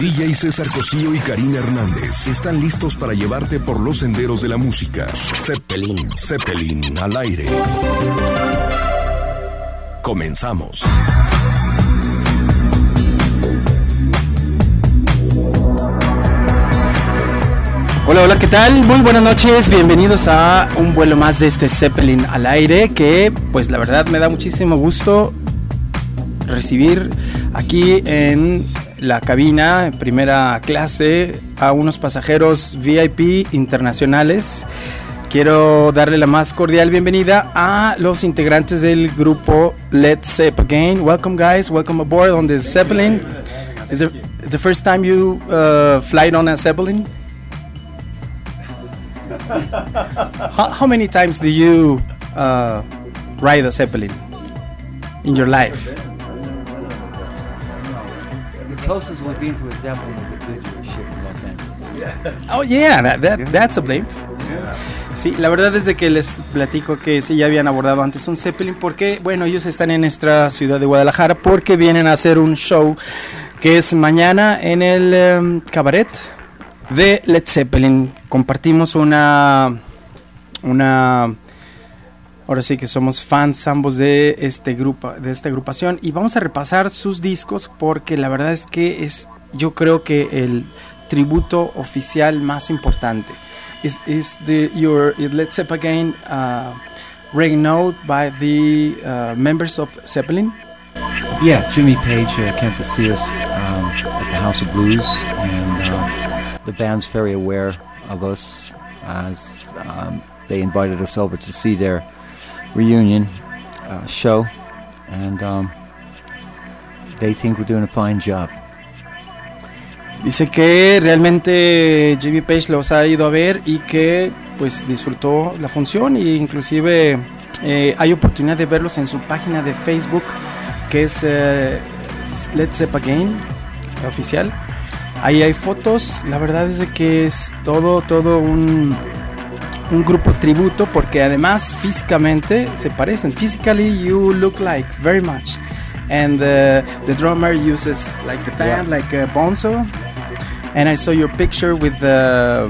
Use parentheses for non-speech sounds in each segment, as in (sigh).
DJ César Cosío y Karina Hernández están listos para llevarte por los senderos de la música. Zeppelin, Zeppelin al aire. Comenzamos. Hola, hola, ¿qué tal? Muy buenas noches, bienvenidos a un vuelo más de este Zeppelin al aire que pues la verdad me da muchísimo gusto recibir aquí en la cabina, en primera clase, a unos pasajeros VIP internacionales. Quiero darle la más cordial bienvenida a los integrantes del grupo Let's Zepp Again. Welcome guys, welcome aboard on the Zeppelin. Is it the first time you uh, fly on a Zeppelin? how, how, many times do you uh, ride a Zeppelin in your life? Closest to a Zeppelin ship in Los Angeles. Oh yeah, that, that, that's a blame. Sí, la verdad es de que les platico que sí ya habían abordado antes un Zeppelin porque, bueno, ellos están en nuestra ciudad de Guadalajara porque vienen a hacer un show que es mañana en el um, cabaret de Led Zeppelin. Compartimos una, una, ahora sí que somos fans ambos de este grupo, de esta agrupación y vamos a repasar sus discos porque la verdad es que es, yo creo que el tributo oficial más importante. Is, is the your Led Zeppelin uh, renowned by the uh, members of Zeppelin? Yeah, Jimmy Page came to see us um, at the House of Blues, and uh, the band's very aware of us as um, they invited us over to see their reunion uh, show, and um, they think we're doing a fine job. Dice que realmente Jimmy Page los ha ido a ver y que pues disfrutó la función e inclusive eh, hay oportunidad de verlos en su página de Facebook que es eh, Let's Zep Again oficial. Ahí hay fotos, la verdad es de que es todo, todo un, un grupo tributo porque además físicamente se parecen. Physically you look like very much. And uh, the drummer uses like the band, Yeah. like uh, Bonzo. And I saw your picture with uh,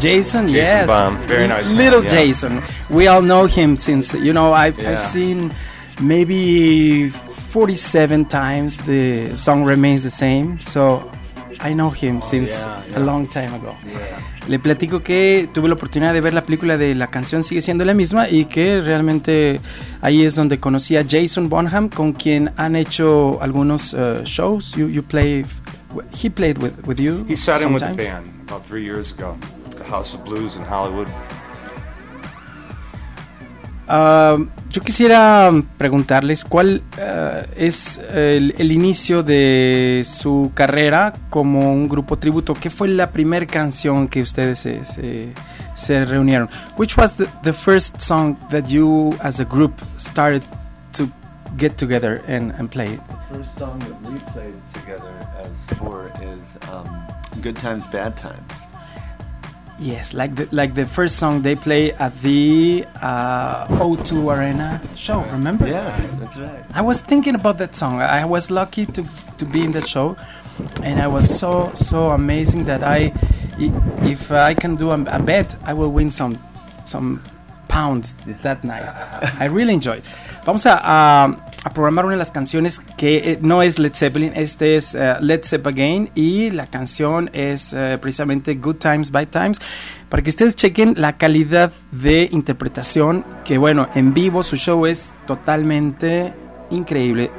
Jason. Jason yes, Baum. Very nice man, Little yeah. Jason. We all know him since you know I've, Yeah. I've seen maybe 47 times the song remains the same. So I know him since Oh, yeah, a yeah. long time ago. Le platico que tuve la oportunidad de ver la película de la canción sigue siendo la misma y que realmente ahí es donde conocí a Jason Bonham con quien han hecho algunos uh, shows. You, you play, he played with, with you. He sat in with the sometimes? band about three years ago, the House of Blues in Hollywood. Ah, yo quisiera preguntarles cuál ah, es el, el inicio de su carrera como un grupo tributo. ¿Qué fue la primera canción que ustedes se, reunieron? Which was the, the first song that you as a group started to get together and, and play? The first song that we played together as four is um, Good Times, Bad Times. Yes, like the, like the first song they play at the uh, O2 Arena show, remember? Yes, that's right. I was thinking about that song. I was lucky to, to be in that show, and I was so so amazing that I, if I can do a, a bet, I will win some some pounds that night. I really enjoyed. Vamos a, a- a programar una de las canciones que eh, no es Led Zeppelin, este es eh, Led Zepp Again y la canción es eh, precisamente Good Times, Bad Times, para que ustedes chequen la calidad de interpretación, que bueno, en vivo su show es totalmente increíble.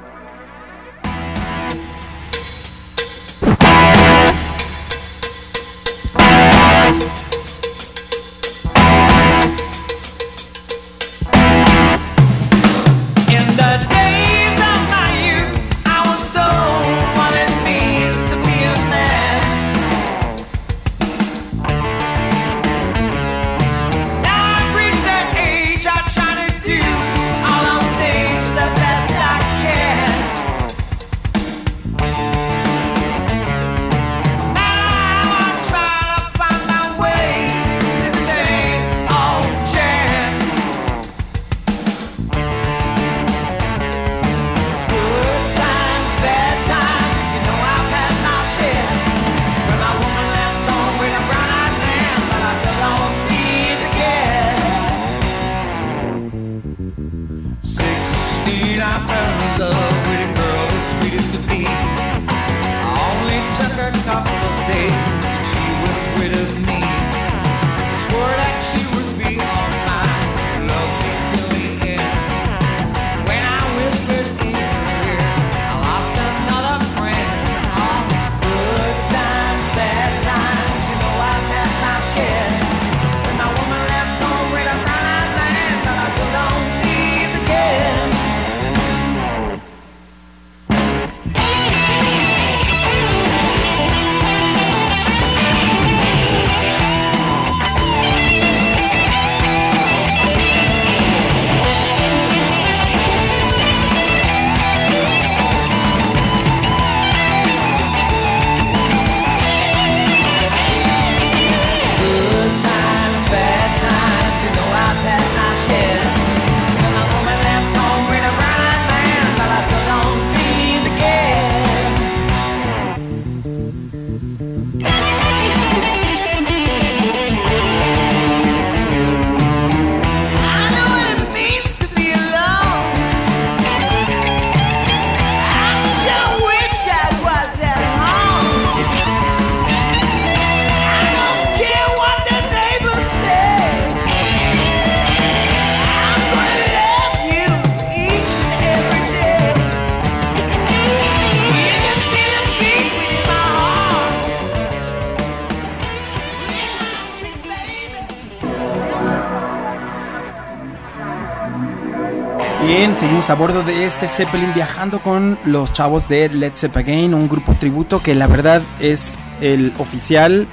A bordo de este Zeppelin viajando con los chavos de Led Zeppelin, un grupo tributo que la verdad es el oficial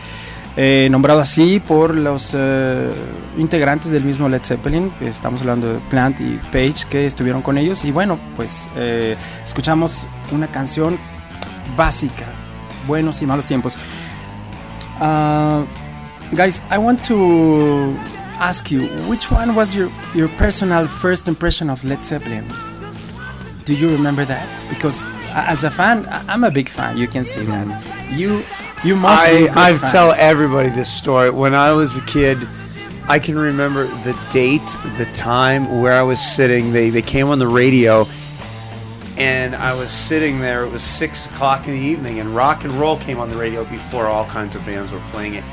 eh, nombrado así por los eh, integrantes del mismo Led Zeppelin. Estamos hablando de Plant y Page que estuvieron con ellos. Y bueno, pues eh, escuchamos una canción básica, buenos y malos tiempos. Uh, guys, I want to ask you, which one was your, your personal first impression of Led Zeppelin? Do you remember that? Because as a fan, I'm a big fan. You can see that. You you must be I, I fans. tell everybody this story. When I was a kid, I can remember the date, the time, where I was sitting. They, they came on the radio, and I was sitting there. It was six o'clock in the evening, and rock and roll came on the radio before all kinds of bands were playing it.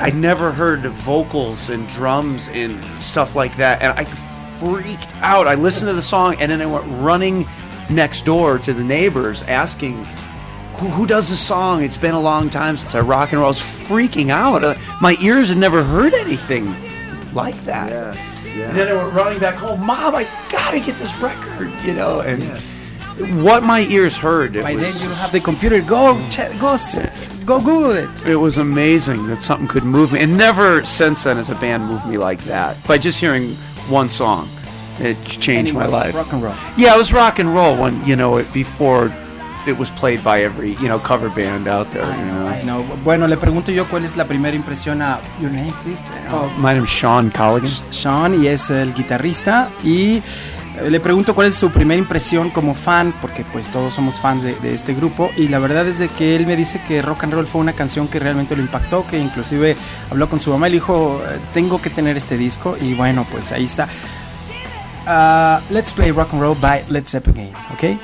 I'd never heard vocals and drums and stuff like that, and I freaked out. I listened to the song, and then I went running next door to the neighbors asking who, who does this song? It's been a long time since I rock and roll. I was freaking out. Uh, my ears had never heard anything like that. Yeah, And then I went running back home. Mom, I gotta get this record, you know. And what my ears heard, By was, then you have the computer. Go check, go go Google it. it was amazing that something could move me. And never since then has a band moved me like that. By just hearing one song, it changed it my life. Rock and roll. Yeah, it was rock and roll when you know it before it was played by every you know cover band out there. You know. Ay, no. Bueno, le pregunto yo cuál es la primera impresión a Your Name, please. Oh, my name's Sean Colligan. Sean y es el guitarrista y le pregunto cuál es su primera impresión como fan porque pues todos somos fans de, este grupo y la verdad es de que él me dice que rock and roll fue una canción que realmente lo impactó que inclusive habló con su mamá y le dijo eh, tengo que tener este disco y bueno pues ahí está Ah, let's play rock and roll by Led Zeppelin ¿ok?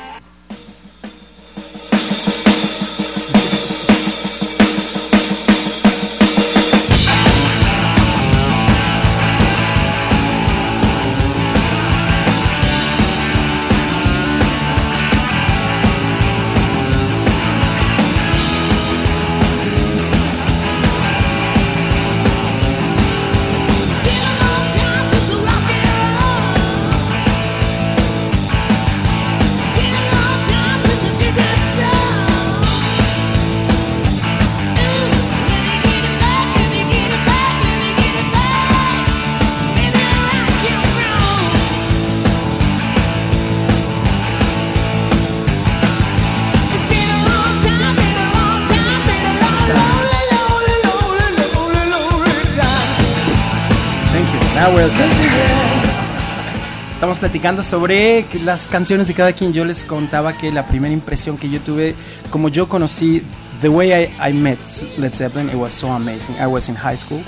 Platicando sobre las canciones de cada quien. Yo les contaba que la primera impresión que yo tuve, como yo conocí, the way I, I met Led Zeppelin, it was so amazing. I was in high school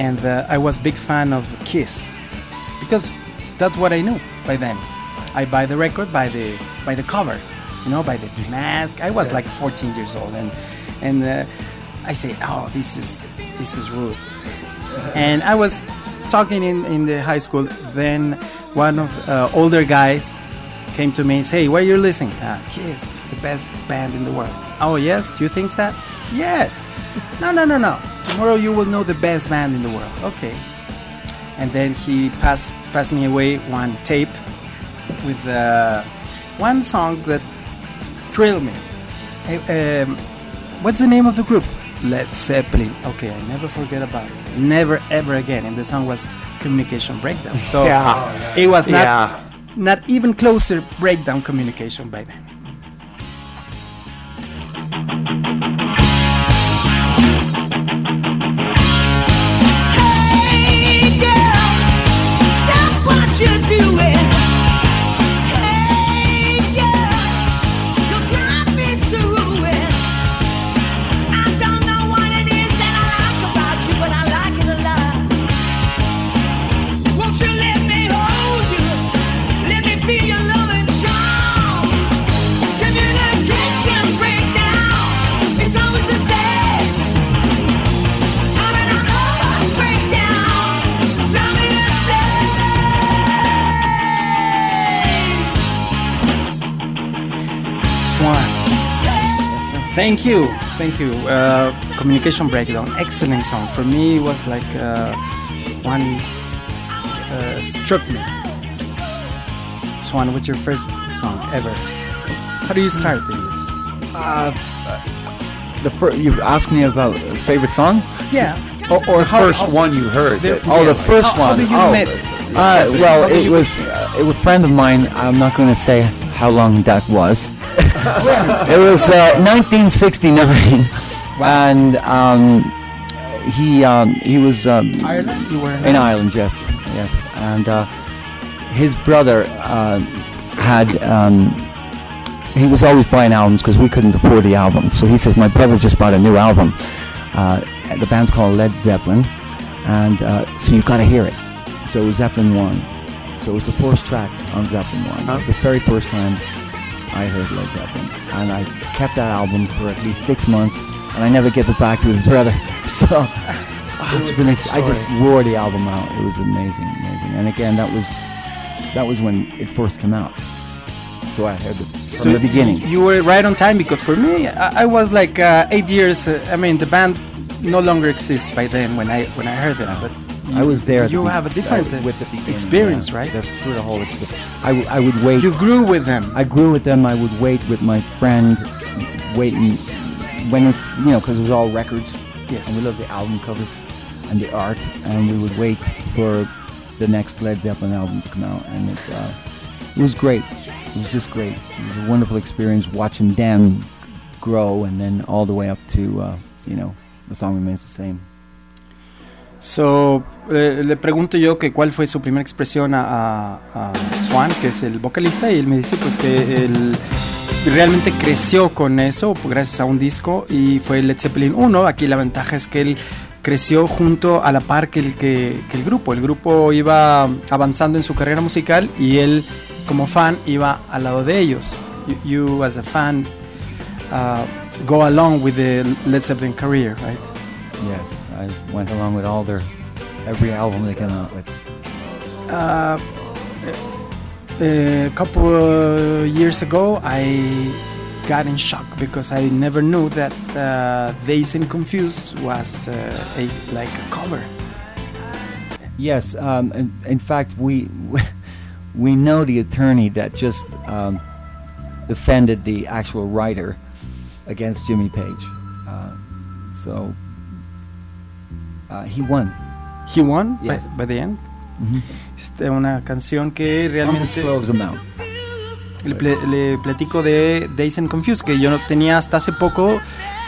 and uh, I was big fan of Kiss because that's what I knew by then. I buy the record by the by the cover, you know, by the mask. I was like 14 years old and and uh, I say, oh, this is this is rude and I was talking in, in the high school. Then one of uh, older guys came to me and say, "Why you listening? Uh, Kiss, the best band in the world." Oh yes, Do you think that? Yes. No, no, no, no. Tomorrow you will know the best band in the world. Okay. And then he passed passed me away one tape with uh, one song that thrilled me. Um, what's the name of the group? Led Zeppelin. Okay, I never forget about it. Never ever again. And the song was Communication Breakdown. So Yeah. it was not Yeah. not even closer breakdown communication by then. Hey girl, stop what you're doing. Thank you, thank you. Uh, communication breakdown, excellent song. For me, it was like uh, one uh, struck me, Swan, what's your first song ever? How do you start in this? Uh, the fir- you asked me about favorite song? Yeah. Or, or How- first how- one you heard. The- Oh, the first How- how one. did you oh. met? Uh, well, How it was uh, it was a friend of mine. I'm not going to say how long that was. (laughs) it was uh, 1969, and um, he um, he was um, Ireland? You were in in Ireland. Yes, yes, and uh, his brother uh, had. Um, he was always buying albums because we couldn't afford the album. So he says, "My brother just bought a new album. Uh, the band's called Led Zeppelin, and uh, so you've got to hear it." So it was Zeppelin One. So it was the first track on Zeppelin One. It was the very first time I heard Led Zeppelin, and I kept that album for at least six months, and I never gave it back to his brother. (laughs) So it's been, I just wore the album out. It was amazing, amazing. And again, that was that was when it first came out. So I heard it from the beginning. You were right on time because for me, I, I was like uh, eight years. Uh, I mean, the band no longer exists by then when I when I heard them. But I was there. at the You have a different uh, uh, with the experience, yeah, right? the- through the whole experience. I, w- I would wait. You grew with them. I grew with them. I would wait with my friend, waiting when it's you know because it was all records. Yes. And we loved the album covers and the art, and we would wait for the next Led Zeppelin album to come out, and it uh, it was great. It was just great. It was a wonderful experience watching them grow, and then all the way up to uh, you know the song remains the same. So, le pregunto yo que cuál fue su primera expresión a, Swan, que es el vocalista, y él me dice pues que él realmente creció con eso pues, gracias a un disco y fue Led Zeppelin 1. Aquí la ventaja es que él creció junto a la par que el, que, que el grupo. El grupo iba avanzando en su carrera musical y él como fan iba al lado de ellos. You, you as a fan uh, go along with the Led Zeppelin career, right? Yes, I went along with all their every album they came out with. Uh, a couple of years ago, I got in shock because I never knew that uh, Days and Confused was uh, a like a cover. Yes, um, in, in fact, we (laughs) we know the attorney that just um, defended the actual writer against Jimmy Page. Uh, so uh, he won. He won by- Yes. by, the end. Mhm. Este, una canción que realmente le, ple- le platico de Days and Confused que yo no tenía hasta hace poco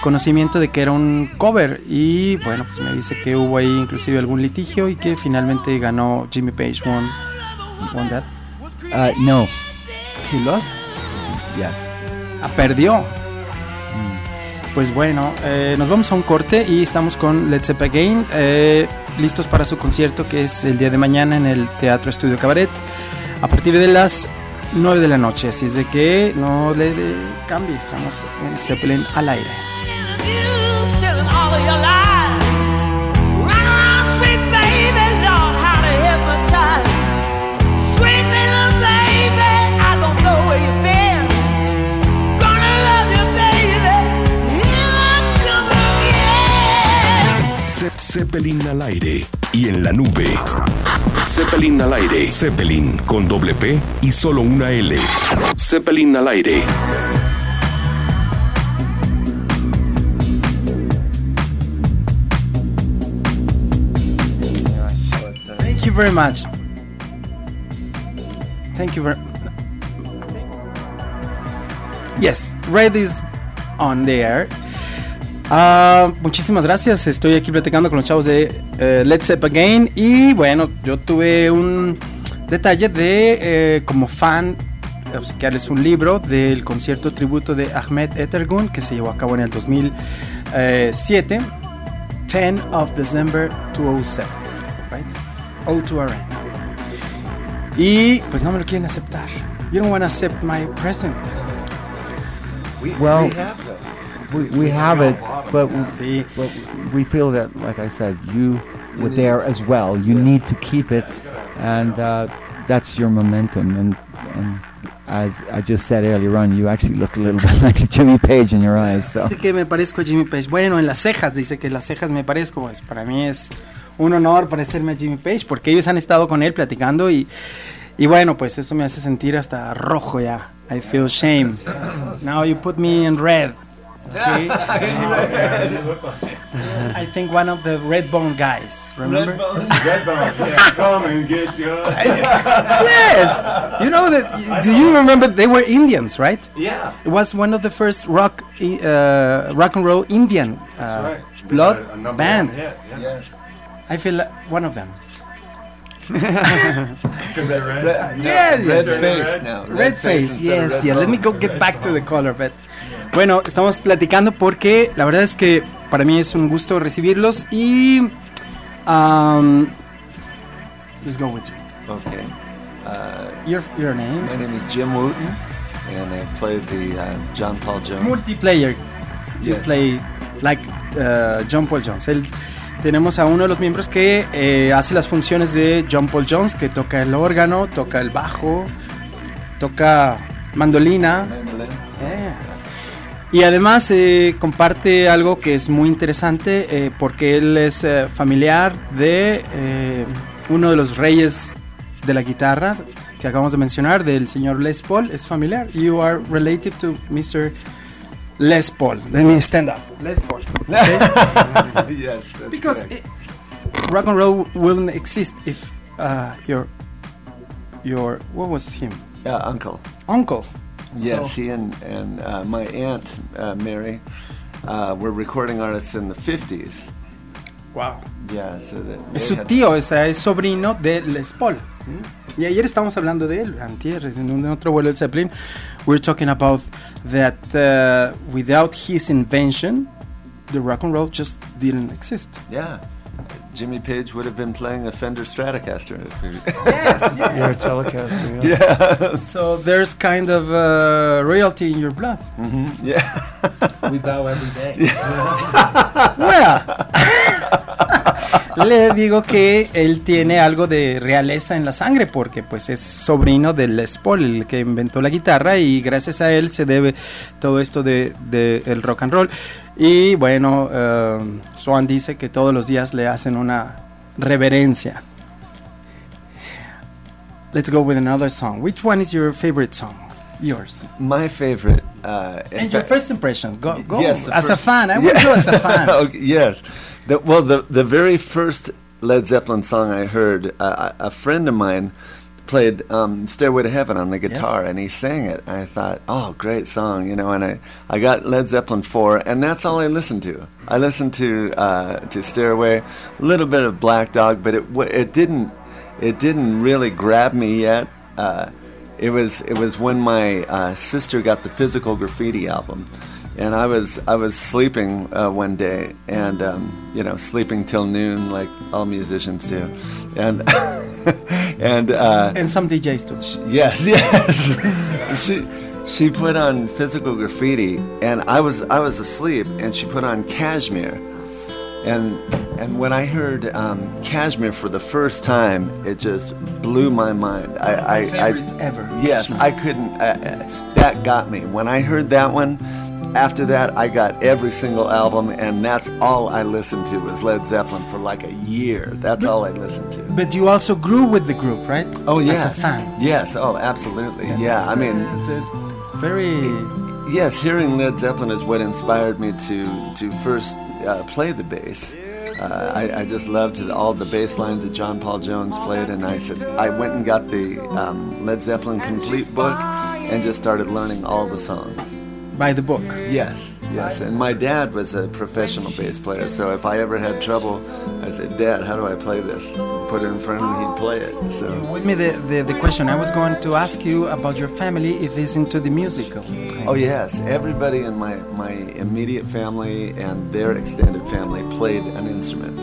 conocimiento de que era un cover y bueno pues me dice que hubo ahí inclusive algún litigio y que finalmente ganó Jimmy Page won, won that Uh, no. he lost Yes. Ah, perdió. Pues bueno, eh, nos vamos a un corte y estamos con Let's Up Again, listos para su concierto que es el día de mañana en el Teatro Estudio Cabaret a partir de las 9 de la noche. Así es de que no le cambie, estamos en Zeppelin al aire. Zeppelin al aire y en la nube. Zeppelin al aire. Zeppelin con doble P y solo una L. Zeppelin al aire. Thank you very much. Thank you very Yes, Red is on the air. Ah, muchísimas gracias. Estoy aquí platicando con los chavos de eh, Let's Step Again. Y bueno, yo tuve un detalle de, eh, como fan, obsequiarles un libro del concierto tributo de Ahmed Etergun que se llevó a cabo en el 2007. 10 of December 2007. Right? O2RN. Y pues no me lo quieren aceptar. You don't want to accept my present. Well, we, we have it, but we, but we feel that, like I said, you were there as well. You need to keep it, and uh, that's your momentum. And, and as I just said earlier on, you actually look a little (laughs) bit like Jimmy Page in your eyes. So Dice que me parezco a Jimmy Page. Bueno, en las cejas, dice que las cejas me parezco. Pues para mí es un honor parecerme a Jimmy Page porque ellos han estado con él platicando y, Y bueno, pues eso me hace sentir hasta rojo ya. I feel shame. Now you put me in red. Okay. I think one of the red bone guys. Remember? Redbone. (laughs) Come and get your. (laughs) yes. You know that? Do you remember they were Indians, right? Yeah. It was one of the first rock, uh, rock and roll Indian uh, blood A number band. one hit, yeah. Yes. I feel like one of them. (laughs) Because they read. Red, Yeah, red yeah. face now. Red face, instead of yes, red yeah. Let me go get back to the color, but bueno, estamos platicando porque la verdad es que para mí es un gusto recibirlos y um, let's go with you. Okay. Uh, Your your name? my name is Jim Wooten, and I played the uh, John Paul Jones. Multiplayer. You Yes. play like uh, John Paul Jones. Tenemos a uno de los miembros que eh, hace las funciones de John Paul Jones, que toca el órgano, toca el bajo, toca mandolina. Mandolin. Y además eh, comparte algo que es muy interesante eh, porque él es eh, familiar de uno de los reyes de la guitarra que acabamos de mencionar, del señor Les Paul, es familiar. You are related to Mr. Les Paul. Let me stand up. Les Paul. Okay? (laughs) yes. because it, rock and roll wouldn't exist if uh, your your what was him yeah, uncle. uncle. Yes, So- he and and uh, my aunt uh, Mary uh, were recording artists in the '50s. Wow. Yeah, so that Es su tío, o sea, es sobrino de Les Paul. Y ayer estábamos hablando de él, antier, en un otro vuelo del Zeppelin. We're talking about that uh, without his invention, the rock and roll just didn't exist. Yeah, Jimmy Page would have been playing a Fender Stratocaster. if he- (laughs) Yes, You're a Telecaster. Yeah. yeah, So there's kind of uh, royalty in your blood. Mhm, yeah. We bow every day. (laughs) Well, (laughs) le digo que él tiene algo de realeza en la sangre porque pues es sobrino de Les Paul, el que inventó la guitarra y gracias a él se debe todo esto de, de el rock and roll. Y bueno, eh, Swan dice que todos los días le hacen una reverencia. Let's go with another song. Which one is your favorite song? Yours. My favorite. Uh, And your first impression. Go, go. Yes, as a fan. I want Yeah. you as a fan. (laughs) okay, yes. The, well, the the very first Led Zeppelin song I heard, uh, a friend of mine played um, "Stairway to Heaven" on the guitar, Yes. and he sang it. I thought, oh, great song, you know. And I, I got Led Zeppelin four, and that's all I listened to. I listened to uh, to "Stairway," a little bit of Black Dog, but it it didn't it didn't really grab me yet. Uh, it was it was when my uh, sister got the Physical Graffiti album, and I was I was sleeping uh, one day, and um, you know sleeping till noon like all musicians do, and (laughs) and uh, And some DJs too. yes (laughs) yes she she put on Physical Graffiti, and I was I was asleep, and she put on Cashmere. And and when I heard um, Cashmere for the first time, it just blew my mind. I, I, I favorites ever. Yes, I couldn't. Uh, that got me. When I heard that one, after that, I got every single album, and that's all I listened to was Led Zeppelin for like a year. That's all I listened to. But you also grew with the group, right? Oh yeah, As a fan. Yes. Oh, absolutely. Yeah. I mean, the, very. Yes, hearing Led Zeppelin is what inspired me to to first uh, play the bass. Uh, I, I just loved all the bass lines that John Paul Jones played, and I said I went and got the um, Led Zeppelin complete book and just started learning all the songs. By the book. Yes, yes. And my dad was a professional bass player, so if I ever had trouble, I said, Dad, how do I play this? Put it in front of him, he'd play it. So. With me, the, the, the question I was going to ask you about your family if he's into the musical. Oh yes, everybody in my, my immediate family and their extended family played an instrument.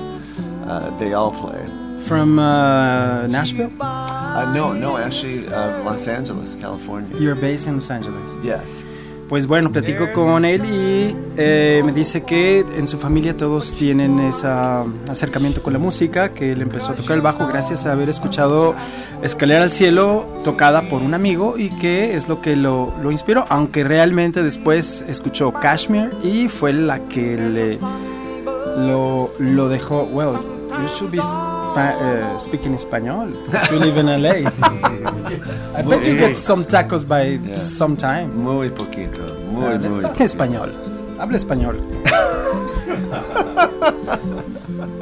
Uh, they all play. From uh, Nashville? Uh, no, no, actually, uh, Los Angeles, California. You're based in Los Angeles. Yes. Pues bueno, platico con él y eh, me dice que en su familia todos tienen ese acercamiento con la música, que él empezó a tocar el bajo gracias a haber escuchado Escalera al Cielo tocada por un amigo y que es lo que lo, lo inspiró, aunque realmente después escuchó Kashmir y fue la que le lo, lo dejó, well, you should be uh, speak in Espanol. (laughs) You live in LA. (laughs) I bet you get some tacos by Yeah. some time. Muy poquito. Muy, Uh, let's muy. talk español. Habla español. (laughs)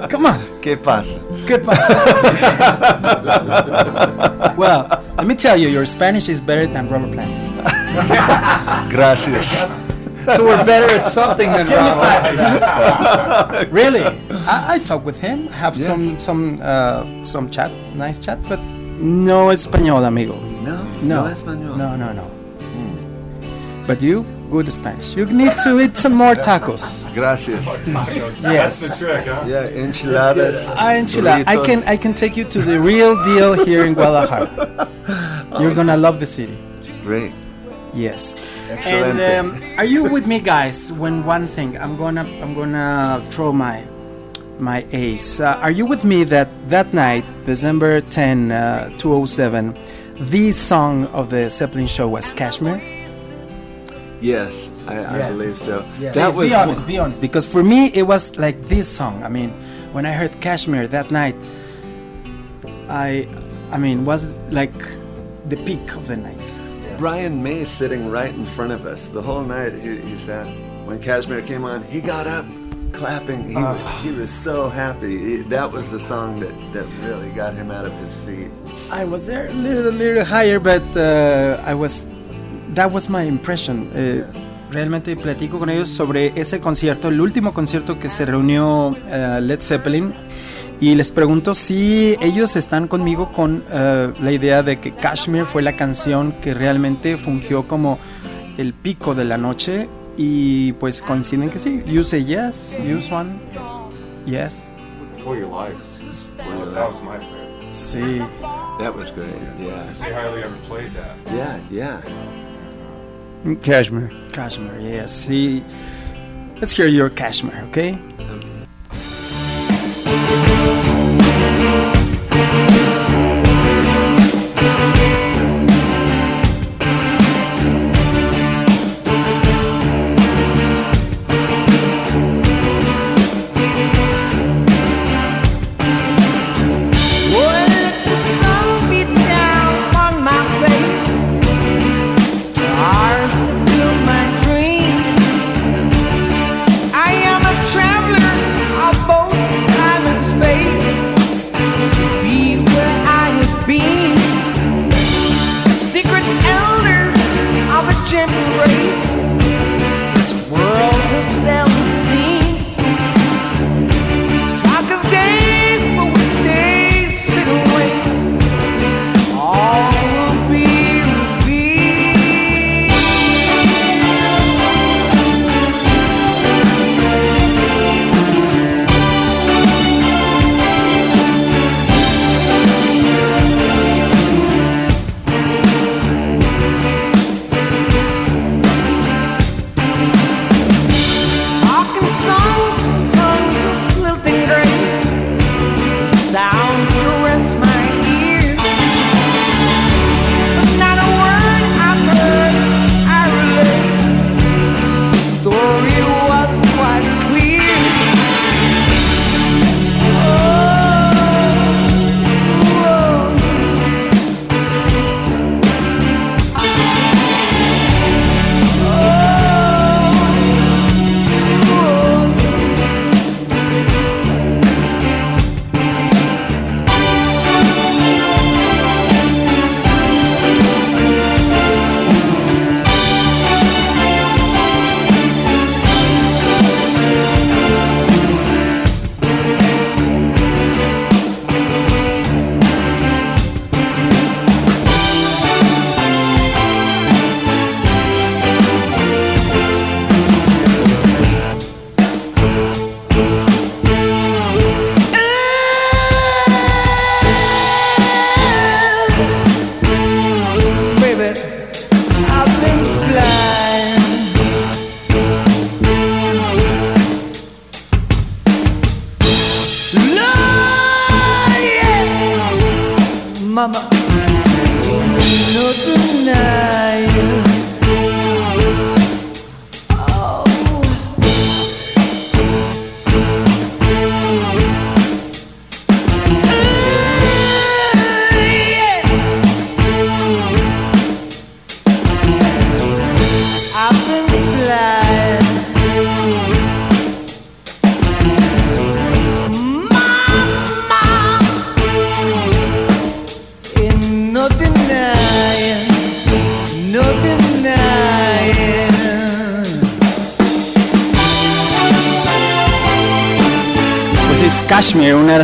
Come on. ¿Qué pasa? ¿Qué pasa? well, let me tell you, your Spanish is better than Robert Plant's. Gracias. So we're better at something than (laughs) Give me five (laughs) really? I, I talk with him, have Yes. some some uh, some chat, nice chat, but no español, amigo. No, No, no español. No, no, no. But you, good Spanish. You need to eat some more tacos. Gracias. Yes. trick, huh? Yeah, enchiladas. Ah, enchilada. I can. I can take you to the real deal here in Guadalajara. (laughs) You're gonna love the city. Great. Yes. Excelente. And um, are you with me, guys? When one thing, I'm gonna I'm gonna throw my my ace. Uh, are you with me that that night, December 10, uh, 2007, the song of the Zeppelin show was Kashmir? Yes, I, I Yes. believe so. Please That was be honest, be honest. Because for me, it was like this song. I mean, when I heard Kashmir that night, I, I mean, was like the peak of the night. Brian May sitting right in front of us the whole night. He, he sat when Kashmir came on. He got up, clapping. He, was, he was so happy. He- that was the song that, that really got him out of his seat. I was there a little, little higher, but uh, I was. That was my impression. Eh, realmente platico con ellos sobre ese concierto, el último concierto que se reunió eh, Led Zeppelin, y les pregunto si ellos están conmigo con eh, la idea de que Kashmir fue la canción que realmente fungió como el pico de la noche, y pues coinciden que sí. You say yes, you one, yes, For your life. That was my favorite. sí. That was great. Yeah, See hardly ever played that. yeah, yeah. Cashmere. Kashmir, yes. See, let's hear your Kashmir, okay?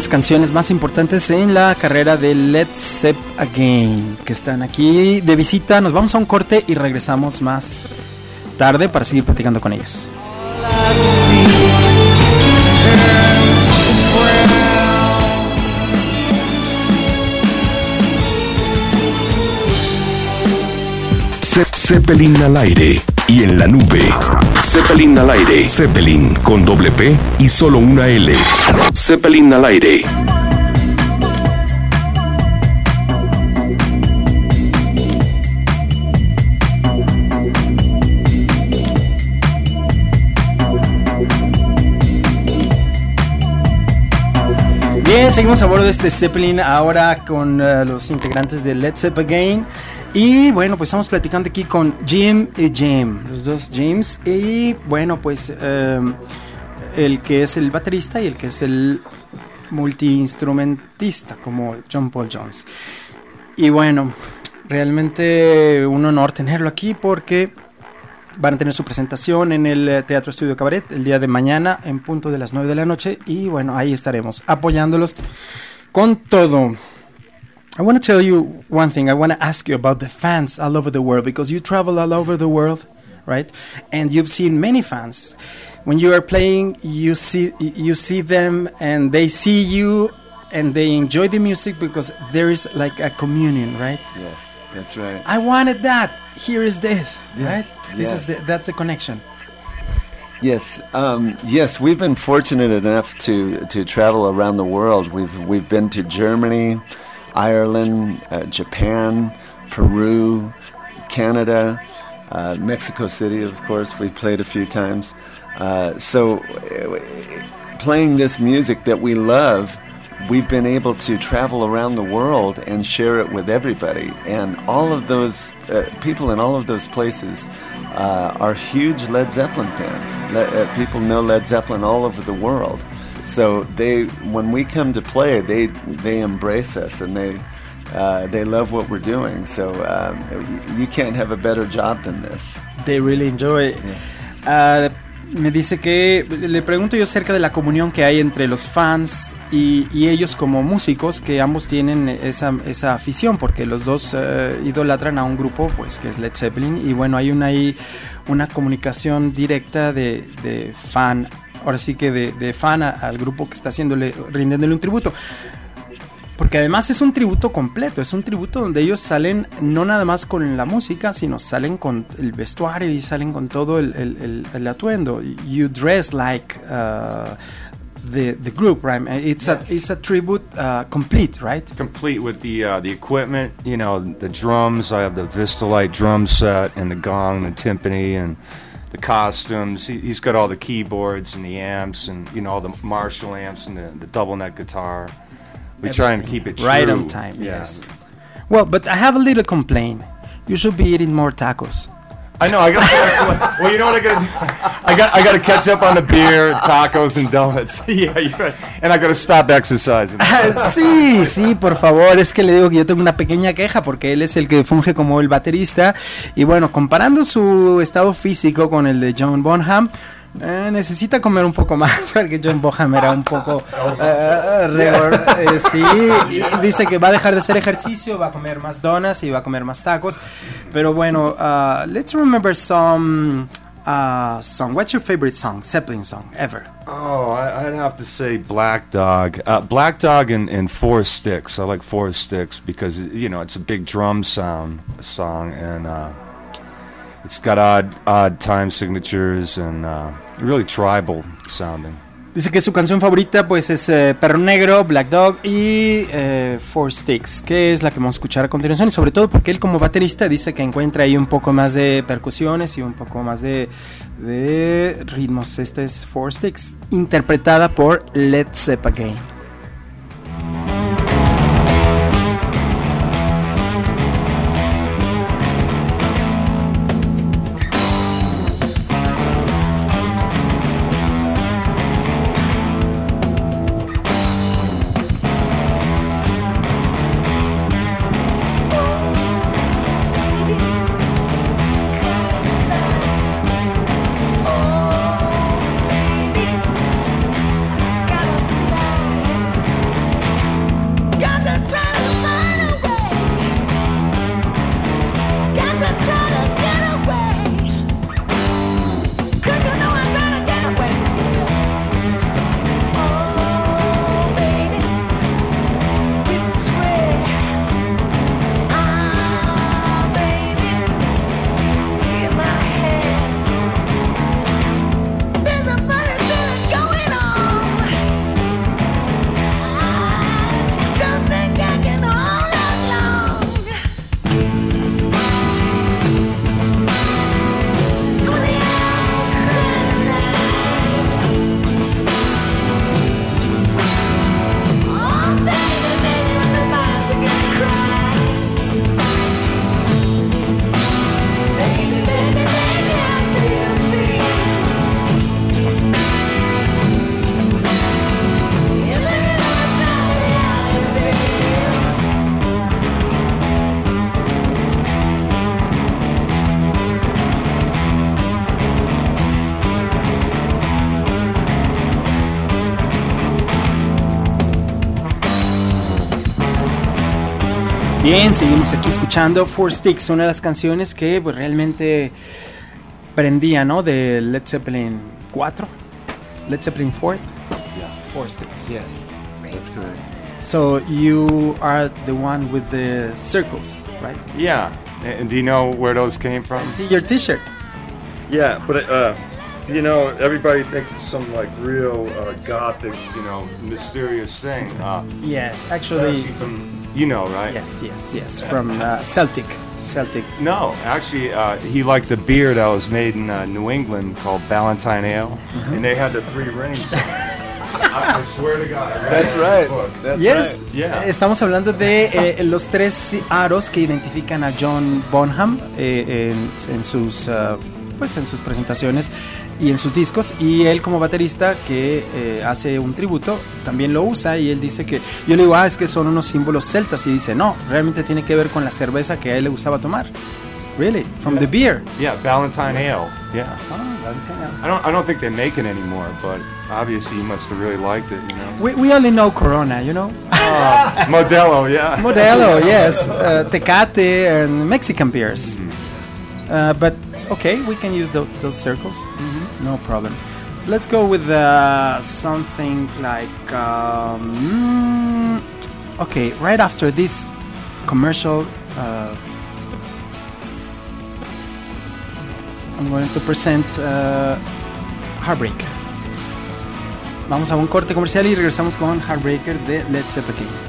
Canciones más importantes en la carrera de Let's Step Again, que están aquí de visita. Nos vamos a un corte y regresamos más tarde para seguir platicando con ellos. Ze- Zeppelin al aire y en la nube. Zeppelin al aire. Zeppelin con doble P y solo una L. Zeppelin al aire. Bien, seguimos a bordo de este Zeppelin ahora con eh, los integrantes de Let's Step Again. Y bueno, pues estamos platicando aquí con Jim y Jim, los dos Jims. Y bueno, pues eh, el que es el baterista y el que es el multiinstrumentista, como John Paul Jones. Y bueno, realmente un honor tenerlo aquí porque van a tener su presentación en el eh, Teatro Estudio Cabaret el día de mañana en punto de las 9 de la noche y bueno, ahí estaremos apoyándolos con todo. I want to tell you one thing. I want to ask you about the fans all over the world because you travel all over the world, right? And you've seen many fans. When you are playing, you see you see them and they see you and they enjoy the music because there is like a communion, right? Yes, that's right. I wanted that. Here is this, Yes, right? This yes. is the, that's a connection. Yes, um, yes, we've been fortunate enough to, to travel around the world. We've we've been to Germany, Ireland, uh, Japan, Peru, Canada, uh, Mexico City. Of course, we played a few times. Uh, so, uh, playing this music that we love, we've been able to travel around the world and share it with everybody. And all of those uh, people in all of those places uh, are huge Led Zeppelin fans. Le- people know Led Zeppelin all over the world. So they, when we come to play, they they embrace us and they uh, they love what we're doing. So um, you, you can't have a better job than this. They really enjoy. Ah, me dice que le pregunto yo acerca de la comunión que hay entre los fans y, y ellos como músicos, que ambos tienen esa, esa afición, porque los dos eh, idolatran a un grupo, pues que es Led Zeppelin, y bueno, hay una ahí una comunicación directa de, de fan, ahora sí que de, de fan a- al grupo que está haciéndole, rindiéndole un tributo. Porque además es un tributo completo, es un tributo donde ellos salen no nada más con la música, sino salen con el vestuario y salen con todo el, el- el- el atuendo. You dress like uh, the, the group, right? It's, a, it's a tribute uh, complete, right? Complete with the uh, the equipment, you know, the drums. I have the Vistalite drum set and the gong, the timpani, and the costumes. He, he's got all the keyboards and the amps, and you know all the Marshall amps and the, the double neck guitar. We try and keep it true. Right on time, Yeah. yes. Well, but I have a little complaint. You should be eating more tacos. I know. I got. to well, you know what I got to do? I got. I got to catch up on the beer, tacos, and donuts. (laughs) yeah, you're right. And I got to stop exercising. (laughs) sí, sí, por favor. Es que le digo que yo tengo una pequeña queja porque él es el que funge como el baterista. Y bueno, comparando su estado físico con el de John Bonham. Eh, necesita comer un poco más (laughs) porque John Bonham era un poco eh, rigor, eh, sí dice que va a dejar de hacer ejercicio va a comer más donas y va a comer más tacos pero bueno uh, let's remember some uh, song what's your favorite song Zeppelin song ever Oh, I'd have to say Black Dog. Uh, Black Dog and, and Four Sticks. I like Four Sticks because you know it's a big drum sound song and uh, it's got odd odd time signatures and uh, really tribal sounding. Dice que su canción favorita pues es eh, Perro Negro, Black Dog y eh, Four Sticks, que es la que vamos a escuchar a continuación y sobre todo porque él como baterista dice que encuentra ahí un poco más de percusiones y un poco más de, de ritmos. Esta es Four Sticks, interpretada por Led Zeppelin. Bien, seguimos aquí escuchando Four Sticks, una de las canciones que pues, realmente prendía, ¿no? De Led Zeppelin 4, Led Zeppelin 4, Four Sticks. Yes, that's correct. So you are the one with the circles, right? Yeah. And do you know where those came from? I see your T-shirt. Yeah, but uh, do you know everybody thinks it's some like real uh, gothic, you know, mysterious thing. Uh, Yes, actually, actually from you know, right? yes, yes, yes, from uh, Celtic, Celtic. No, actually, uh, he liked a beer that was made in uh, New England called Ballantine Ale, and they had the three rings. (laughs) I, I swear to God. I read That's it in the right. book. That's Yes, right. Yeah. estamos hablando de eh, los tres aros que identifican a John Bonham eh, en, en sus ah, pues en sus presentaciones y en sus discos y él como baterista que eh, hace un tributo también lo usa y él dice que yo le digo ah es que son unos símbolos celtas y dice no realmente tiene que ver con la cerveza que a él le gustaba tomar really from the beer Yeah, Ballantine Ale. Yeah. Ah, I don't. I don't think they make it anymore, but obviously he must have really liked it. You know. we, we only know Corona you know (laughs) Modelo. Yeah. Modelo, (laughs) yes, uh, Tecate and Mexican beers. Uh, but okay, we can use those those circles. No problem. Let's go with uh, something like um, mm, okay. Right after this commercial, uh, I'm going to present uh, Heartbreak. Vamos a un corte comercial y regresamos con Heartbreaker de Led Zeppelin.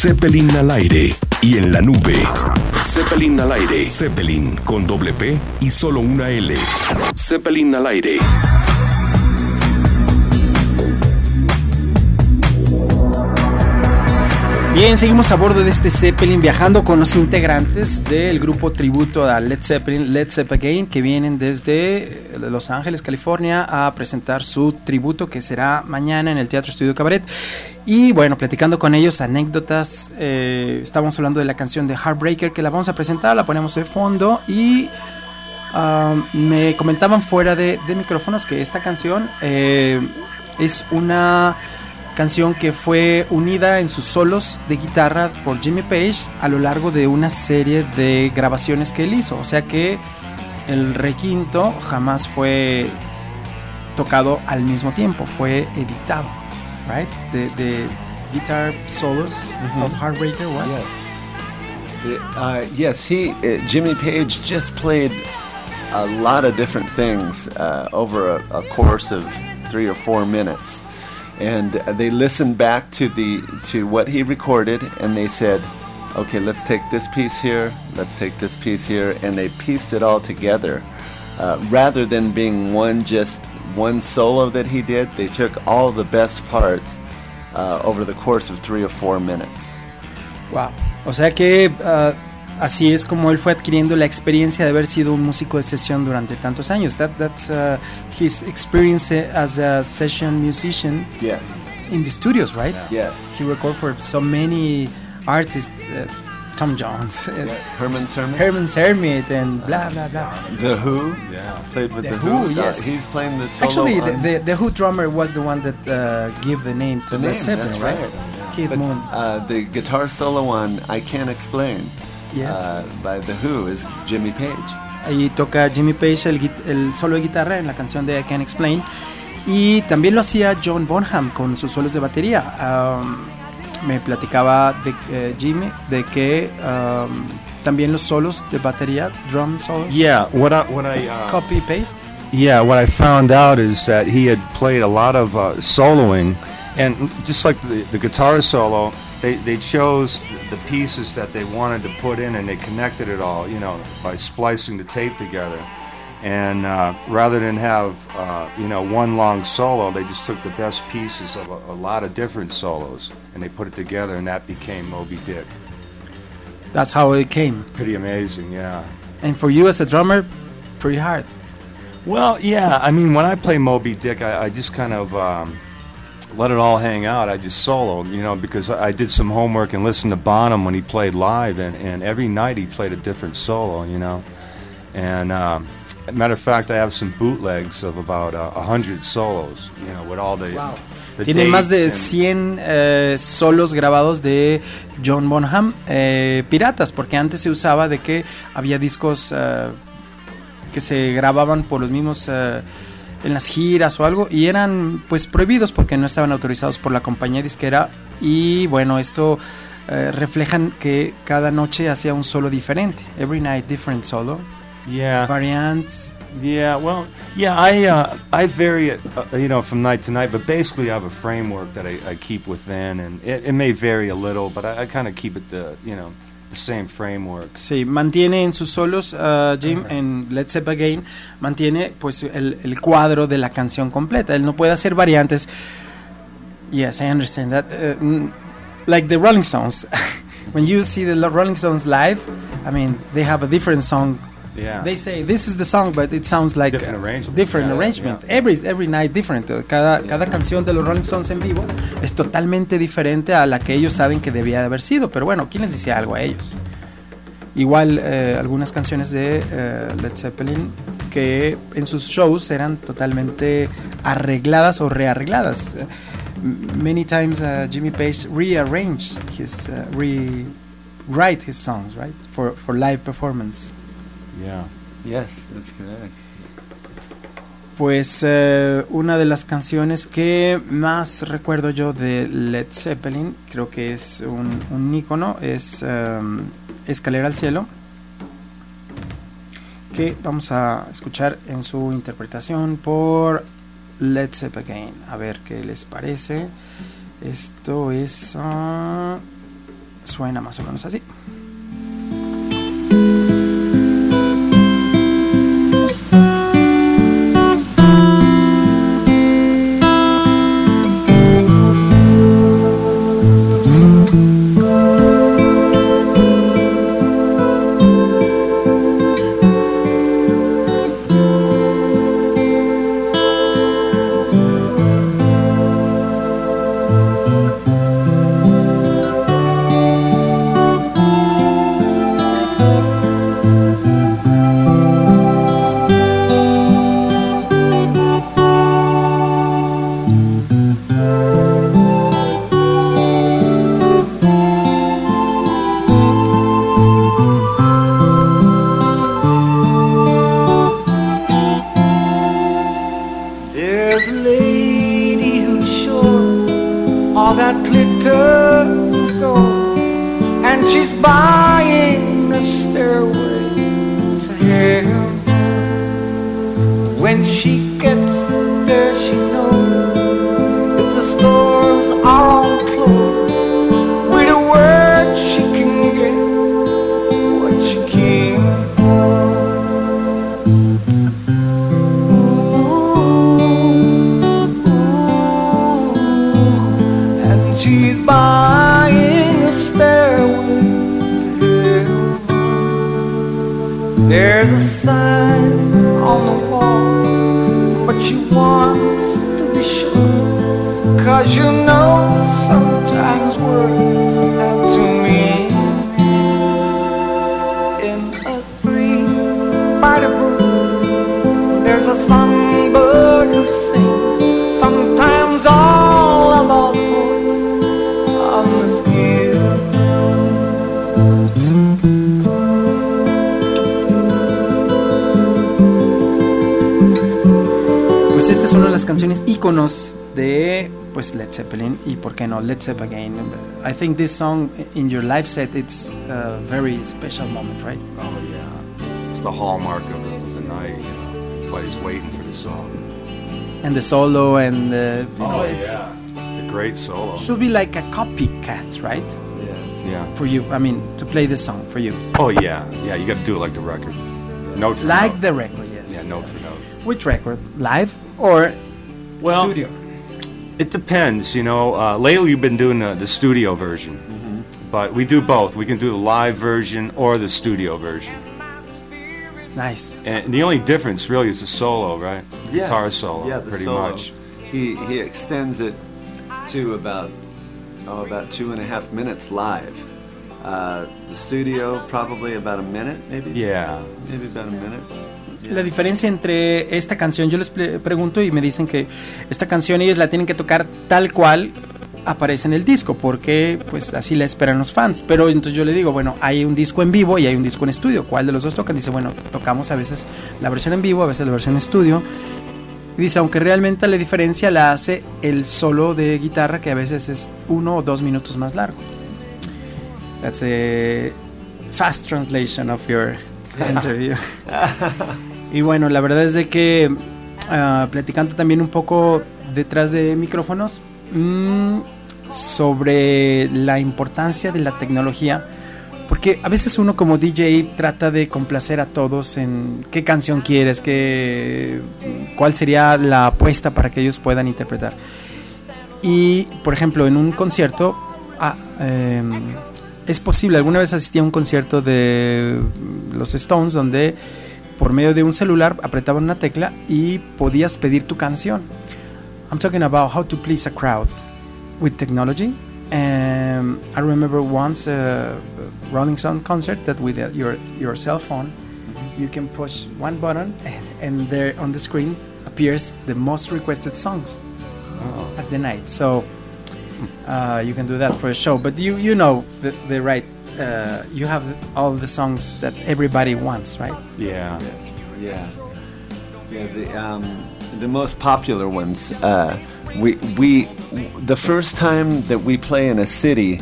Zeppelin al aire y en la nube. Zeppelin al aire. Zeppelin con doble P y solo una L. Zeppelin al aire. Bien, seguimos a bordo de este Zeppelin viajando con los integrantes del grupo tributo a Led Zeppelin, Led Zeppelin, que vienen desde eh, Los Ángeles, California, a presentar su tributo que será mañana en el Teatro Estudio Cabaret. Y bueno, platicando con ellos, anécdotas, eh, estábamos hablando de la canción de Heartbreaker que la vamos a presentar, la ponemos de fondo y ah, me comentaban fuera de, micrófonos que esta canción eh, es una canción que fue unida en sus solos de guitarra por Jimmy Page a lo largo de una serie de grabaciones que él hizo. O sea que el requinto jamás fue tocado al mismo tiempo, fue editado. Right? The, the guitar solos of Heartbreaker was. Yes. Uh, yes, he uh, Jimmy Page just played a lot of different things uh, over a, a course of three or four minutes, and uh, they listened back to the to what he recorded, and they said, "Okay, let's take this piece here, let's take this piece here," and they pieced it all together. Uh, rather than being one just one solo that he did, they took all the best parts uh, over the course of three or four minutes. Wow. O sea que ah, así es como él fue adquiriendo la experiencia de haber sido un músico de sesión durante tantos años. That, that's uh, his experience as a session musician Yes. in the studios, right? Yes. He recorded for so many artists, uh, Tom Jones, uh, Yeah, Herman's Hermits. Herman's Hermit, and blah blah blah. The Who. Yeah. Played with The The, Who, Uh, yes. he's playing the solo. Actually, the, the, the Who drummer was the one that uh, gave the name to The Led name, Zeppelin, that's right? right. Keith but, Moon. uh, the guitar solo on I Can't Explain Yes. uh, by The Who is Jimmy Page. Ahí toca Jimmy Page el, solo de guitarra en la canción de I Can't Explain. Y también lo hacía John Bonham con sus solos de batería. Um, me platicaba de eh, Jimmy de que um, también los solos de batería, drum solos, Yeah. What I what I uh, copy paste. Yeah, what I found out is that he had played a lot of uh, soloing, and just like the, the guitar solo, they, they chose the pieces that they wanted to put in and they connected it all, you know, by splicing the tape together. And uh, rather than have, uh, you know, one long solo, they just took the best pieces of a, a lot of different solos and they put it together, and that became Moby Dick. That's how it came. Pretty amazing, yeah. And for you as a drummer, pretty hard. Well, yeah. I mean, when I play Moby Dick, I, I just kind of, um, let it all hang out. I just soloed, you know, because I did some homework and listened to Bonham when he played live, and, and every night he played a different solo, you know. And um, matter of fact, I have some bootlegs of about uh, a hundred solos, you know, with all the. the Tiene más de dates 100 eh, solos grabados de John Bonham eh, piratas, porque antes se usaba de que había discos eh, que se grababan por los mismos eh, en las giras o algo y eran pues prohibidos porque no estaban autorizados por la compañía disquera y bueno esto eh, reflejan que cada noche hacía un solo diferente. Every night different solo. Yeah. variants. Yeah, well, yeah, I uh, I vary it, uh, you know, from night to night, but basically I have a framework that I, I keep within, and it, it may vary a little, but I, I kind of keep it the you know the same framework. Sí, mantiene en sus solos, uh, Jim, en Let's Step Again, mantiene pues el, el cuadro de la canción completa. Él no puede hacer variantes. Yes, I understand that. Uh, mm, like the Rolling Stones, (laughs) when you see the Rolling Stones live, I mean, they have a different song. Yeah. They say this is the song, but it sounds like Different arrangement. different Yeah, arrangement. yeah. Every every night different. Cada cada canción de los Rolling Stones en vivo es totalmente diferente a la que ellos saben que debía de haber sido. Pero bueno, ¿quién les dice algo a ellos? Igual eh, algunas canciones de eh, Led Zeppelin que en sus shows eran totalmente arregladas o rearregladas. Many times uh, Jimmy Page rearranged his uh, rewrite his songs, right? For for live performance. Yeah. Yes, that's correct. Pues eh, una de las canciones que más recuerdo yo de Led Zeppelin, creo que es un, un ícono, es em, Escalera al Cielo, que vamos a escuchar en su interpretación por Led Zeppelin. A ver qué les parece. Esto es... ah, suena más o menos así. In a green by the brook. There's a songbird who sings. Sometimes all of our thoughts are. Pues esta es una de las canciones íconos de pues Led Zeppelin y por qué no Led Zeppelin. I think this song in your live set it's a very special moment, right? Oh yeah. It's the hallmark of the, the night. You know, everybody's waiting for the song. And the solo and uh, you know, oh it's yeah. It's a great solo. should be like a copycat, right? Yeah. For you, I mean, to play this song for you. Oh yeah. Yeah. You got to do it like the record. Note for Like note. the record, yes. Yeah. Note for note. Which record? Live or Well, studio? It depends, you know. Uh, lately, we've been doing the, the studio version, but we do both. We can do the live version or the studio version. Nice. And the only difference really is the solo, right? Yes. Guitar solo, Yeah, pretty solo. much. He he extends it to about oh about two and a half minutes live. Uh, the studio probably about a minute, maybe. Yeah. Maybe about a minute. La diferencia entre esta canción, yo les pre- pregunto y me dicen que esta canción ellos la tienen que tocar tal cual aparece en el disco, porque pues así la esperan los fans. Pero entonces yo le digo, bueno, hay un disco en vivo y hay un disco en estudio. ¿Cuál de los dos tocan? Dice, bueno, tocamos a veces la versión en vivo, a veces la versión en estudio. Y dice, aunque realmente la diferencia la hace el solo de guitarra, que a veces es uno o dos minutos más largo. That's a fast translation of your (laughs) interview. (laughs) y bueno, la verdad es de que ah, platicando también un poco detrás de micrófonos mm, sobre la importancia de la tecnología. Porque a veces uno como DJ trata de complacer a todos en qué canción quieres, qué, cuál sería la apuesta para que ellos puedan interpretar. Y, por ejemplo, en un concierto, ah, em, es posible, alguna vez asistí a un concierto de los Stones donde por medio de un celular apretaban una tecla y podías pedir tu canción. I'm talking about how to please a crowd with technology. Um, I remember once a Rolling Stone concert that with uh, your your cell phone, you can push one button and, and there on the screen appears the most requested songs at the night. So uh, you can do that for a show. But you you know the, the right. Uh, you have all the songs that everybody wants, right? Yeah. Yeah, yeah. The um, the most popular ones. Uh, we we the first time that we play in a city,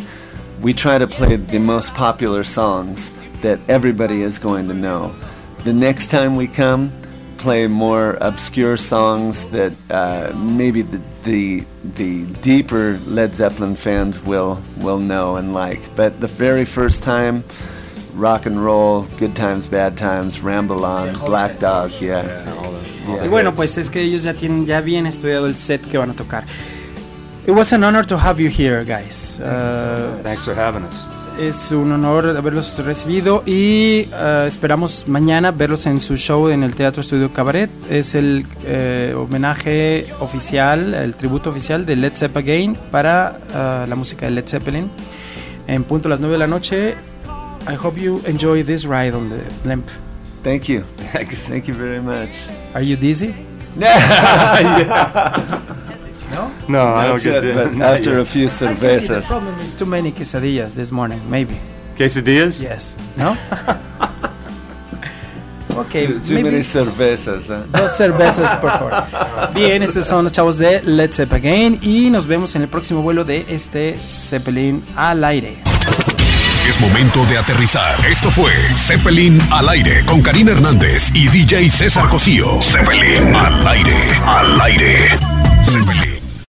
we try to play the most popular songs that everybody is going to know. The next time we come, play more obscure songs that uh, maybe the, the the deeper Led Zeppelin fans will will know and like. But the very first time, rock and roll, good times, bad times, Ramble On, Black Dog, yeah. Yeah. Y bueno, pues es que ellos ya tienen ya bien estudiado el set que van a tocar. It was an honor to have you here, guys. Uh, Thanks for having us. Es un honor haberlos recibido y uh, esperamos mañana verlos en su show en el Teatro Estudio Cabaret. Es el eh, homenaje oficial, el tributo oficial de Led Zeppelin para uh, la música de Led Zeppelin. En punto a las 9 de la noche. I hope you enjoy this ride on the blimp. Thank you. (laughs) Thank you very much. Are you dizzy? (laughs) No, I don't get yet, but not after (laughs) a yet. few I can see the cervezas. problem is too many quesadillas this morning, maybe. quesadillas. Yes. No? (laughs) okay, Too, too maybe many cervezas. huh? (laughs) dos cervezas, por favor. Bien, estos son los chavos de Let's Zeppelin y nos vemos en el próximo vuelo de este Zeppelin al aire. Es momento de aterrizar. Esto fue Zeppelin al aire con Karina Hernández y DJ César Cosío. Zeppelin al aire, al aire. Zeppelin.